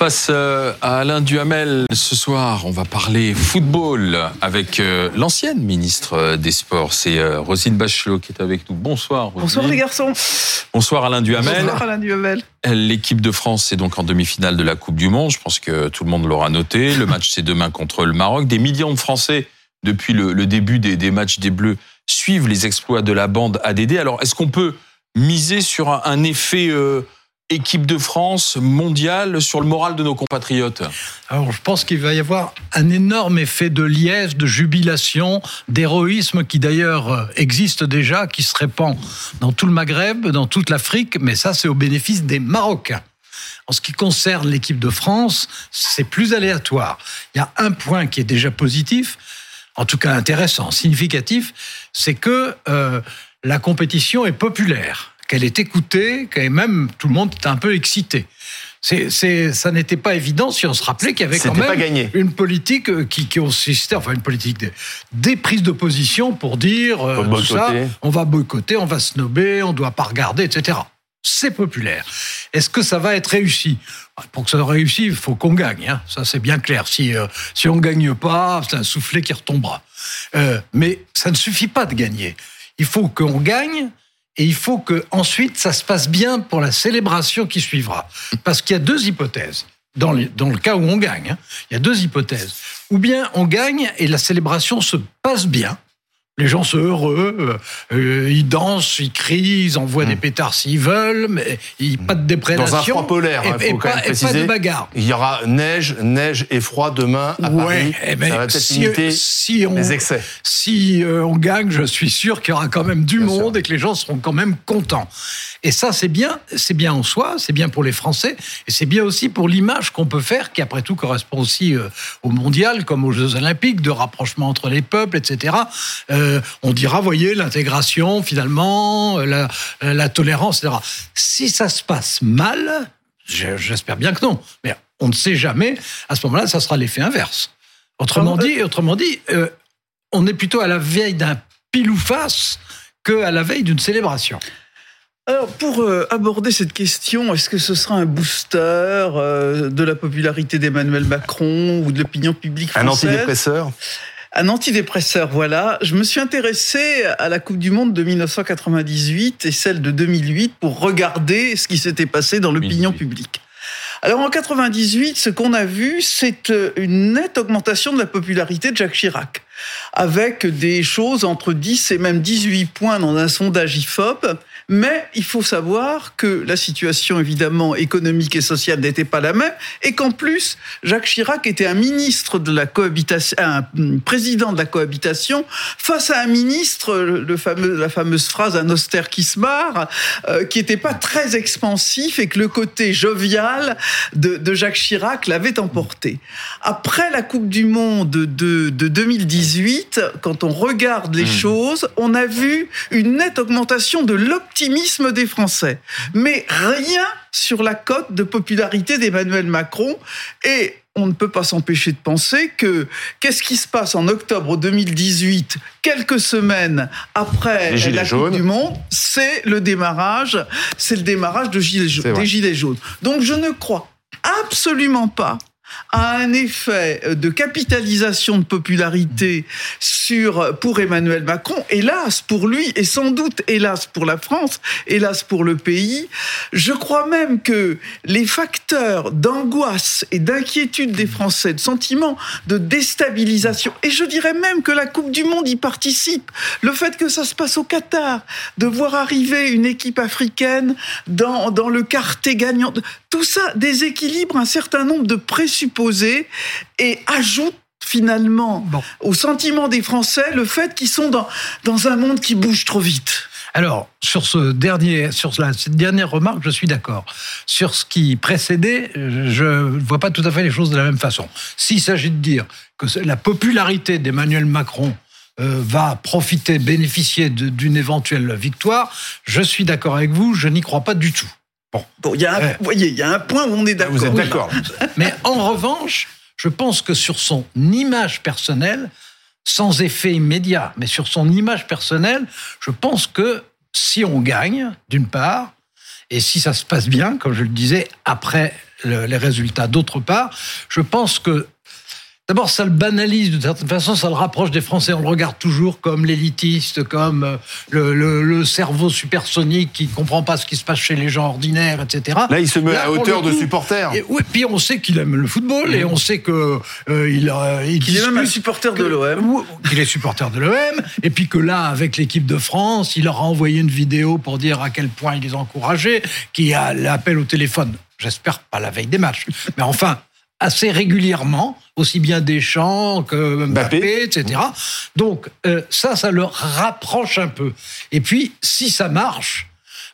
Face euh, à Alain Duhamel, ce soir, on va parler football avec euh, l'ancienne ministre euh, des Sports. C'est Rosine Bachelot qui est avec nous. Bonsoir. Rosine. Bonsoir les garçons. Bonsoir Alain Duhamel. Bonsoir Alain Duhamel. L'équipe de France est donc en demi-finale de la Coupe du Monde. Je pense que tout le monde l'aura noté. Le match c'est demain contre le Maroc. Des millions de Français depuis le, début des, matchs des Bleus suivent les exploits de la bande ADD. Alors est-ce qu'on peut miser sur un, effet équipe de France mondiale sur le moral de nos compatriotes? Alors, je pense qu'il va y avoir un énorme effet de liesse, de jubilation, d'héroïsme qui d'ailleurs euh, existe déjà, qui se répand dans tout le Maghreb, dans toute l'Afrique, mais ça, c'est au bénéfice des Marocains. En ce qui concerne l'équipe de France, c'est plus aléatoire. Il y a un point qui est déjà positif, en tout cas intéressant, significatif, c'est que euh, la compétition est populaire qu'elle est écoutée, qu'elle même tout le monde est un peu excité. C'est, ça n'était pas évident si on se rappelait qu'il y avait quand même une politique euh, qui, consistait, enfin une politique des, prises de position pour dire euh, ça, on va boycotter, on va snober, on doit pas regarder, etc. C'est populaire. Est-ce que ça va être réussi? Pour que ça soit réussi, il faut qu'on gagne. Hein. Ça, c'est bien clair. Si, euh, si on ne gagne pas, c'est un soufflet qui retombera. mais ça ne suffit pas de gagner. Il faut qu'on gagne et il faut que ensuite ça se passe bien pour la célébration qui suivra. Parce qu'il y a deux hypothèses. Dans, dans le cas où on gagne, hein. il y a deux hypothèses. Ou bien on gagne et la célébration se passe bien, les gens sont heureux, euh, euh, ils dansent, ils crient, ils envoient des hmm. pétards s'ils veulent, mais il, pas de déprédation. Dans un froid polaire, il faut quand même préciser. Pas de bagarre. Il y aura neige, neige et froid demain à Paris. Eh ben, ça va si, si on, les excès. Si euh, on gagne, je suis sûr qu'il y aura quand même du monde et que les gens seront quand même contents. Et ça, c'est bien, c'est bien en soi, c'est bien pour les Français, et c'est bien aussi pour l'image qu'on peut faire, qui après tout correspond aussi au mondial, comme aux Jeux Olympiques, de rapprochement entre les peuples, etc. Euh, on dira, voyez, l'intégration, finalement, la, la, tolérance, etc. Si ça se passe mal, j'espère bien que non, mais on ne sait jamais, à ce moment-là, ça sera l'effet inverse. Autrement dit, autrement dit euh, on est plutôt à la veille d'un pile ou face qu'à la veille d'une célébration. Alors, pour euh, aborder cette question, est-ce que ce sera un booster de la popularité d'Emmanuel Macron ou de l'opinion publique française? Un antidépresseur? Un antidépresseur, voilà. Je me suis intéressé à la Coupe du Monde de 1998 et celle de 2008 pour regarder ce qui s'était passé dans l'opinion publique. Alors en 98, ce qu'on a vu, c'est euh, une nette augmentation de la popularité de Jacques Chirac, avec des choses entre 10 et même 18 points dans un sondage IFOP. Mais il faut savoir que la situation évidemment économique et sociale n'était pas la même et qu'en plus Jacques Chirac était un ministre de la cohabitation, un président de la cohabitation face à un ministre, le fameux, la fameuse phrase un austère qui se marre, euh, qui n'était pas très expansif et que le côté jovial de, de Jacques Chirac l'avait emporté. Après la Coupe du Monde de, de 2018, quand on regarde les mmh. choses, on a vu une nette augmentation de l'optimisme des Français. Mais rien sur la cote de popularité d'Emmanuel Macron. Et on ne peut pas s'empêcher de penser que qu'est-ce qui se passe en octobre 2018, quelques semaines après la Coupe du Monde, c'est le démarrage, c'est le démarrage de Gilets, des Gilets jaunes. Donc je ne crois absolument pas a un effet de capitalisation de popularité sur, pour Emmanuel Macron, hélas pour lui, et sans doute hélas pour la France, hélas pour le pays. Je crois même que les facteurs d'angoisse et d'inquiétude des Français, de sentiment de déstabilisation, et je dirais même que la Coupe du Monde y participe, le fait que ça se passe au Qatar, de voir arriver une équipe africaine dans, dans le quartier gagnant, tout ça déséquilibre un certain nombre de et ajoute finalement au sentiment des Français le fait qu'ils sont dans, dans un monde qui bouge trop vite. Alors, sur, ce dernier, sur cette dernière remarque, je suis d'accord. Sur ce qui précédait, je ne vois pas tout à fait les choses de la même façon. S'il s'agit de dire que la popularité d'Emmanuel Macron euh, va profiter, bénéficier d'une éventuelle victoire, je suis d'accord avec vous, je n'y crois pas du tout. Bon, il y a, un, vous voyez, il y a un point où on est d'accord. Vous êtes d'accord. Mais en revanche, je pense que sur son image personnelle, sans effet immédiat, mais sur son image personnelle, je pense que si on gagne, d'une part, et si ça se passe bien, comme je le disais, après les résultats, d'autre part, je pense que D'abord, ça le banalise de certaine façon, ça le rapproche des Français. On le regarde toujours comme l'élitiste, comme euh, le, cerveau supersonique qui comprend pas ce qui se passe chez les gens ordinaires, etc. Là, il se met à hauteur de supporter. Et, oui, puis on sait qu'il aime le football et on sait que euh, il, euh, il, est même un supporter de l'OM. Il est supporter de l'OM. Et puis que là, avec l'équipe de France, il leur a envoyé une vidéo pour dire à quel point il les encourageait, qui a l'appel au téléphone. J'espère pas la veille des matchs. Mais enfin, assez régulièrement, aussi bien Deschamps que Mbappé, etc. Donc euh, ça, ça le rapproche un peu. Et puis, si ça marche,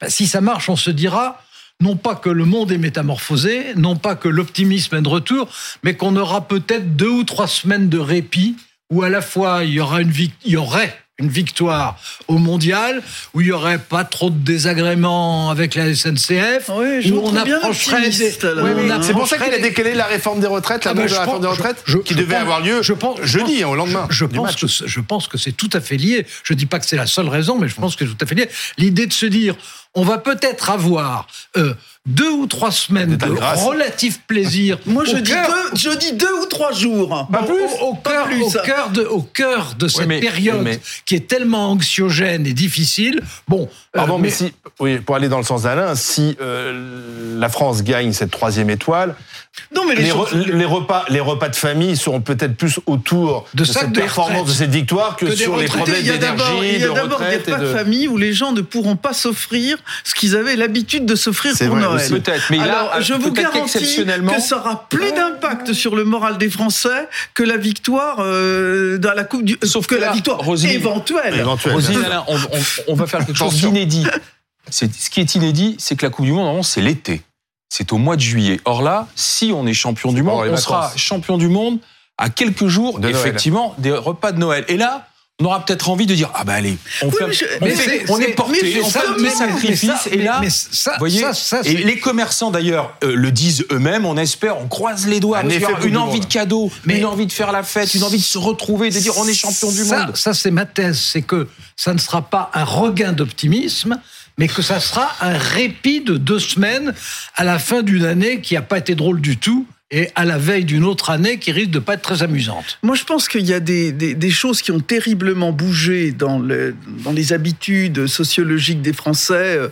ben, si ça marche, on se dira non pas que le monde est métamorphosé, non pas que l'optimisme est de retour, mais qu'on aura peut-être deux ou trois semaines de répit où à la fois il y aura une il y aurait une victoire au mondial où il y aurait pas trop de désagréments avec la SNCF oui, où on approcherait c'est pour ça qu'il a décalé la réforme des retraites la ah ben, de la réforme des retraites qui devait avoir lieu je pense, jeudi au lendemain je, pense que je pense que c'est tout à fait lié. Je dis pas que c'est la seule raison mais je pense que c'est tout à fait lié. L'idée de se dire on va peut-être avoir euh, deux ou trois semaines de relatif plaisir. Moi, je dis, deux, je dis deux ou trois jours. Pas plus. Au, cœur, au, cœur, de, au cœur de cette période qui est tellement anxiogène et difficile. Bon. Euh, Pardon, mais, si, oui, pour aller dans le sens d'Alain, si euh, la France gagne cette troisième étoile, non, mais les, les, repas, les repas de famille seront peut-être plus autour de, cette performance, de cette victoire, que, sur les problèmes d'énergie, Il y a d'abord des repas de... famille où les gens ne pourront pas s'offrir ce qu'ils avaient l'habitude de s'offrir pour Noël. Peut-être, mais Alors, je vous garantis que ça aura plus d'impact sur le moral des Français que la victoire euh, dans la Coupe du. Sauf que, la victoire éventuelle. éventuelle. on, on, va faire quelque chose d'inédit. Ce qui est inédit, c'est que la Coupe du Monde, c'est l'été c'est au mois de juillet. Or là, si on est champion du monde, on sera champion du monde à quelques jours, effectivement, des repas de Noël. Et là, on aura peut-être envie de dire ah bah allez on, fait, on, est, porté on fait des sacrifices et là ça, voyez et les commerçants d'ailleurs euh, le disent eux-mêmes on espère on croise les doigts une envie de cadeau mais une envie de faire la fête une envie de se retrouver de dire on est champion du monde ça c'est ma thèse c'est que ça ne sera pas un regain d'optimisme mais que ça sera un répit de deux semaines à la fin d'une année qui n'a pas été drôle du tout et à la veille d'une autre année qui risque de pas être très amusante. Moi, je pense qu'il y a des, des, choses qui ont terriblement bougé dans, le, dans les habitudes sociologiques des Français euh,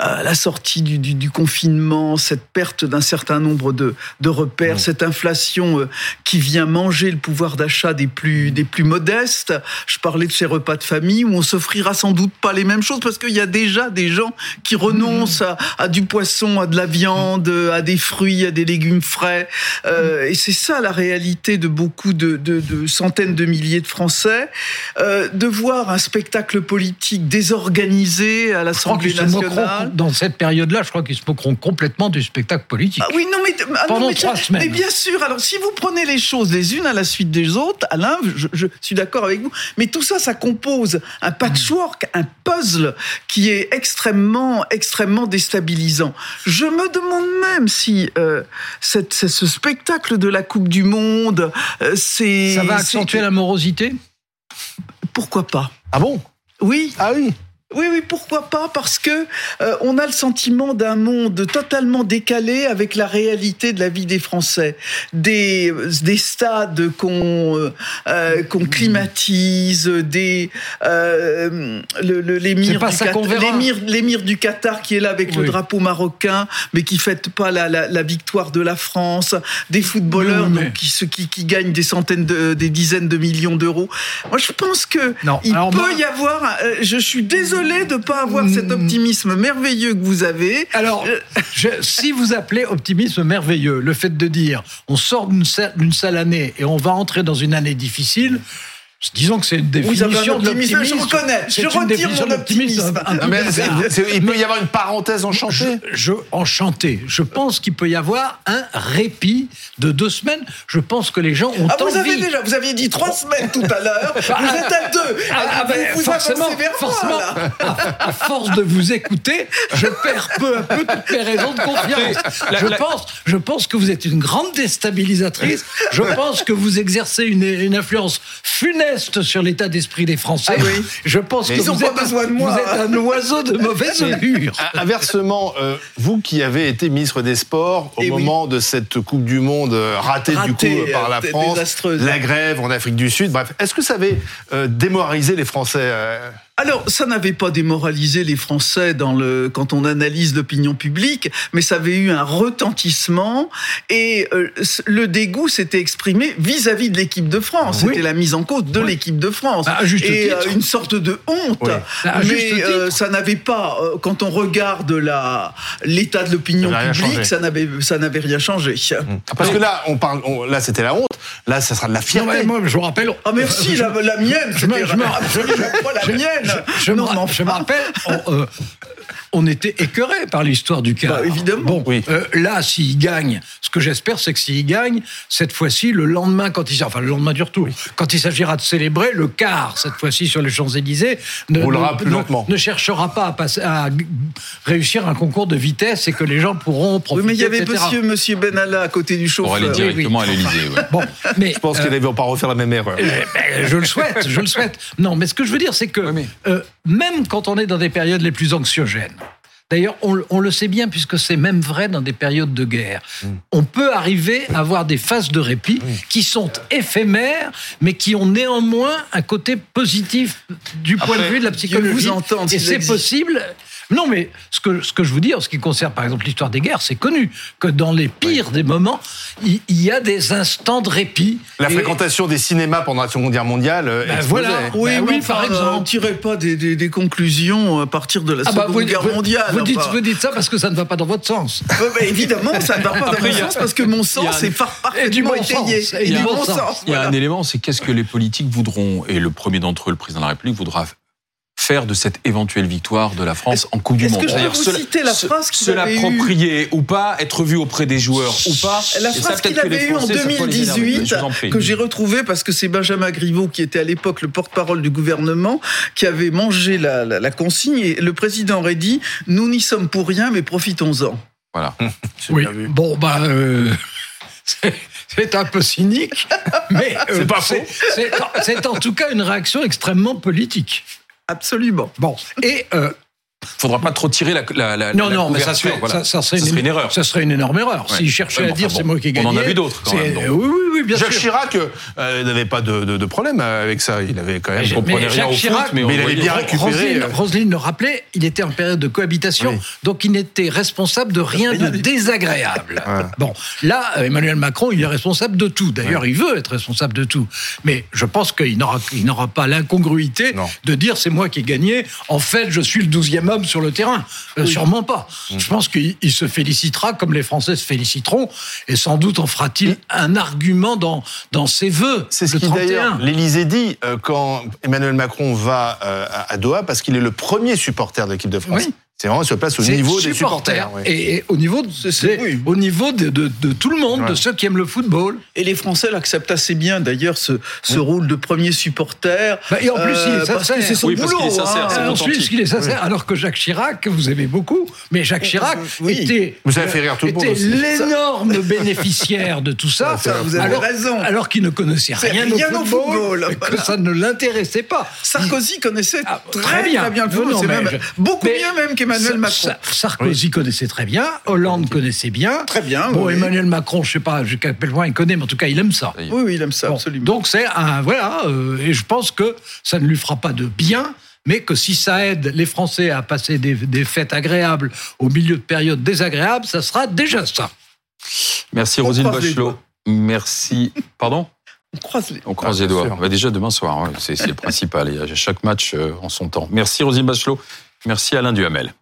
à la sortie du, du, du confinement, cette perte d'un certain nombre de, de repères, cette inflation euh, qui vient manger le pouvoir d'achat des plus, des plus modestes. Je parlais de ces repas de famille où on s'offrira sans doute pas les mêmes choses parce qu'il y a déjà des gens qui renoncent à, à du poisson, à de la viande, à des fruits, à des légumes frais. Euh, et c'est ça la réalité de beaucoup de, centaines de milliers de Français, euh, de voir un spectacle politique désorganisé à l'Assemblée nationale. Dans cette période-là, je crois qu'ils se moqueront complètement du spectacle politique. Ah oui, non, mais ah pendant trois semaines. Mais bien sûr. Alors, si vous prenez les choses les unes à la suite des autres, Alain, je, je suis d'accord avec vous. Mais tout ça, ça compose un patchwork, un puzzle qui est extrêmement, extrêmement déstabilisant. Je me demande même si euh, cette, cette ce spectacle de la Coupe du Monde, euh, c'est... Ça va accentuer la morosité? Pourquoi pas? Ah bon? Oui. Ah oui oui, oui, pourquoi pas Parce que euh, on a le sentiment d'un monde totalement décalé avec la réalité de la vie des Français, des des stades qu'on euh, euh qu'on climatise, des euh, le, le l'émir du Qatar, l'émir du Qatar qui est là avec le drapeau marocain, mais qui fête pas la, la, la victoire de la France, des footballeurs donc, qui, qui qui gagnent des centaines de des dizaines de millions d'euros. Moi, je pense que non. il peut y avoir. je suis désolé de ne pas avoir cet hmm. optimisme merveilleux que vous avez. Alors, si vous appelez optimisme merveilleux le fait de dire on sort d'une sale année et on va entrer dans une année difficile, Disons que c'est une définition de l'optimisme. Je reconnais. Je retire mon optimisme. il peut y avoir une parenthèse enchantée. Je, enchanté. Je pense qu'il peut y avoir un répit de deux semaines. Je pense que les gens ont ah, vous Avez déjà, vous aviez dit trois semaines tout à l'heure. vous êtes à deux. Ah, ah, ben, vous, forcément, forcément à, force de vous écouter, je perds peu à peu toutes mes raisons de confiance. je, Pense, je pense que vous êtes une grande déstabilisatrice. Je pense que vous exercez une, une influence funèbre sur l'état d'esprit des Français. Ah oui. Je pense que vous, êtes, besoin de moi. vous êtes un oiseau de mauvaise augure. Inversement, euh, vous qui avez été ministre des Sports au moment de cette Coupe du Monde euh, ratée, du coup par la France, la grève en Afrique du Sud, bref, est-ce que ça avait démoralisé les Français alors, ça n'avait pas démoralisé les Français dans le, quand on analyse l'opinion publique, mais ça avait eu un retentissement et euh, le dégoût s'était exprimé vis-à-vis de l'équipe de France. C'était la mise en cause de l'équipe de France. Bah, et euh, une sorte de honte. Bah, mais euh, ça n'avait pas, quand on regarde la, l'état de l'opinion publique, ça n'avait, ça n'avait rien changé. Mmh. Parce que là, on parle, là, c'était la honte. Là, ça sera de la fierté. moi, je vous rappelle. Ah, merci, la, mienne. Je, je, la mienne je, me, rappelle, euh, on était écœuré par l'histoire du cas. Bah, évidemment. Bon, oui. Euh, là, s'il gagne, ce que j'espère, c'est que s'il gagne, cette fois-ci, le lendemain, quand il enfin le lendemain du retour, quand il s'agira de célébrer le quart, cette fois-ci sur les Champs Élysées, ne, ne, ne, cherchera pas à, passer, à, réussir un concours de vitesse et que les gens pourront profiter. Oui, mais il y avait Monsieur, Monsieur Benalla à côté du chauffeur. Pour aller directement à l'Élysée. Bon, mais je pense euh, qu'ils ne vont pas refaire la même erreur. Euh, ben, je le souhaite, je le souhaite. Non, mais ce que je veux dire, c'est que euh, même quand on est dans des périodes les plus anxiogènes, D'ailleurs, on, le sait bien puisque c'est même vrai dans des périodes de guerre. Mm. On peut arriver à avoir des phases de répit qui sont éphémères, mais qui ont néanmoins un côté positif du point de vue de la psychologie. Vous Et c'est possible. Non, mais ce que, ce que je vous dis, en ce qui concerne par exemple l'histoire des guerres, c'est connu que dans les pires des moments, il, y a des instants de répit. La fréquentation des cinémas pendant la Seconde Guerre mondiale. Euh, ben voilà, oui, ben oui, par exemple. On ne tirait pas des, des, conclusions à partir de la ah bah, Seconde Guerre mondiale. Vous, dites, vous, dites, ça parce que ça ne va pas dans votre sens. évidemment, ça ne va pas dans mon sens parce que mon sens est parfaitement étayé. Il y a un élément, c'est qu'est-ce que les politiques voudront, et le premier d'entre eux, le président de la République, voudra faire de cette éventuelle victoire de la France en Coupe du Monde. Est-ce que je peux vous citer la phrase qu'il Se l'approprier ou pas, être vu auprès des joueurs ou pas. La phrase qu'il avait eue en 2018, que j'ai retrouvée parce que c'est Benjamin Griveaux qui était à l'époque le porte-parole du gouvernement, qui avait mangé la, consigne et le président aurait dit « Nous n'y sommes pour rien, mais profitons-en ». Voilà. oui. Bon, bah... Euh, c'est un peu cynique, mais euh, c'est pas faux. C'est en tout cas une réaction extrêmement politique. Absolument. Bon, et euh, il faudra pas trop tirer la, la, non non mais ça serait, ça, serait, une, une, erreur. ça serait une énorme erreur. S'il cherchait à dire c'est moi qui ai gagné on en a vu d'autres quand même, oui, oui, oui bien Jacques sûr. Chirac euh, euh, n'avait pas de, problème euh, avec ça. Il avait quand même mais, comprenait rien au Chirac, mais, il avait bien récupéré Roselyne, Roselyne, le rappelait il était en période de cohabitation donc il n'était responsable de rien de désagréable. Bon là Emmanuel Macron il est responsable de tout. D'ailleurs il veut être responsable de tout. Mais je pense qu'il n'aura pas l'incongruité de dire c'est moi qui ai gagné. En fait je suis le 12e sur le terrain. Euh, sûrement pas. Mm. Je pense qu'il se félicitera comme les Français se féliciteront, et sans doute en fera-t-il un argument dans, dans ses voeux. C'est ce que d'ailleurs l'Élysée dit euh, quand Emmanuel Macron va euh, à Doha, parce qu'il est le premier supporter de l'équipe de France. C'est vraiment sur place au niveau des supporters. Et, au niveau, de, au niveau de, de, tout le monde, de ceux qui aiment le football. Et les Français l'acceptent assez bien, d'ailleurs, ce, ce rôle de premier supporter. Bah, et en plus, il est sincère. c'est son boulot. Parce est en plus, il est sincère. Alors que Jacques Chirac, vous aimez beaucoup, mais Jacques Chirac était. Vous avez fait rire tout le monde. l'énorme bénéficiaire de tout ça. vous avez alors, raison. Alors qu'il ne connaissait rien, au football. et que ça ne l'intéressait pas. Sarkozy connaissait ah, très, bien. le football. Beaucoup mieux même qu'Emmanuel. Emmanuel Macron. Sarkozy connaissait très bien, Hollande connaissait bien. Très bien. Bon, Emmanuel Macron, je sais pas jusqu'à quel point il connaît, mais en tout cas, il aime ça. Oui, oui, il aime ça, absolument. Donc c'est un voilà, euh, et je pense que ça ne lui fera pas de bien mais que si ça aide les Français à passer des, des, fêtes agréables au milieu de périodes désagréables, ça sera déjà ça. Merci Rosine Bachelot. Merci. Pardon? On croise les, on croise les doigts. Bah, déjà demain soir, c'est le principal. Il y a chaque match euh, en son temps. Merci Rosine Bachelot. Merci Alain Duhamel.